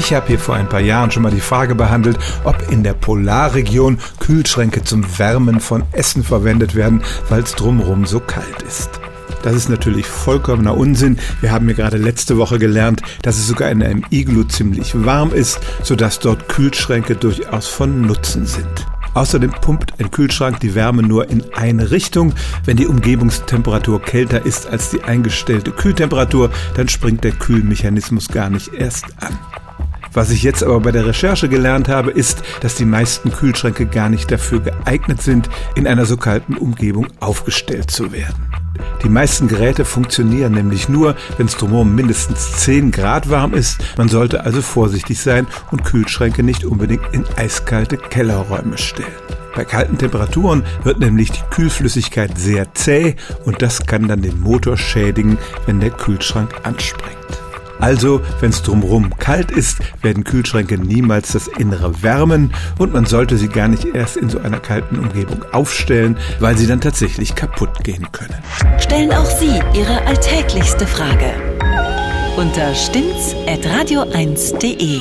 Ich habe hier vor ein paar Jahren schon mal die Frage behandelt, ob in der Polarregion Kühlschränke zum Wärmen von Essen verwendet werden, weil es drumherum so kalt ist. Das ist natürlich vollkommener Unsinn. Wir haben ja gerade letzte Woche gelernt, dass es sogar in einem Iglu ziemlich warm ist, sodass dort Kühlschränke durchaus von Nutzen sind. Außerdem pumpt ein Kühlschrank die Wärme nur in eine Richtung. Wenn die Umgebungstemperatur kälter ist als die eingestellte Kühltemperatur, dann springt der Kühlmechanismus gar nicht erst an. Was ich jetzt aber bei der Recherche gelernt habe, ist, dass die meisten Kühlschränke gar nicht dafür geeignet sind, in einer so kalten Umgebung aufgestellt zu werden. Die meisten Geräte funktionieren nämlich nur, wenn es drumherum mindestens 10 Grad warm ist. Man sollte also vorsichtig sein und Kühlschränke nicht unbedingt in eiskalte Kellerräume stellen. Bei kalten Temperaturen wird nämlich die Kühlflüssigkeit sehr zäh und das kann dann den Motor schädigen, wenn der Kühlschrank anspringt. Also, wenn es drumherum kalt ist, werden Kühlschränke niemals das Innere wärmen und man sollte sie gar nicht erst in so einer kalten Umgebung aufstellen, weil sie dann tatsächlich kaputt gehen können. Stellen auch Sie Ihre alltäglichste Frage unter stimmt's at radio1.de.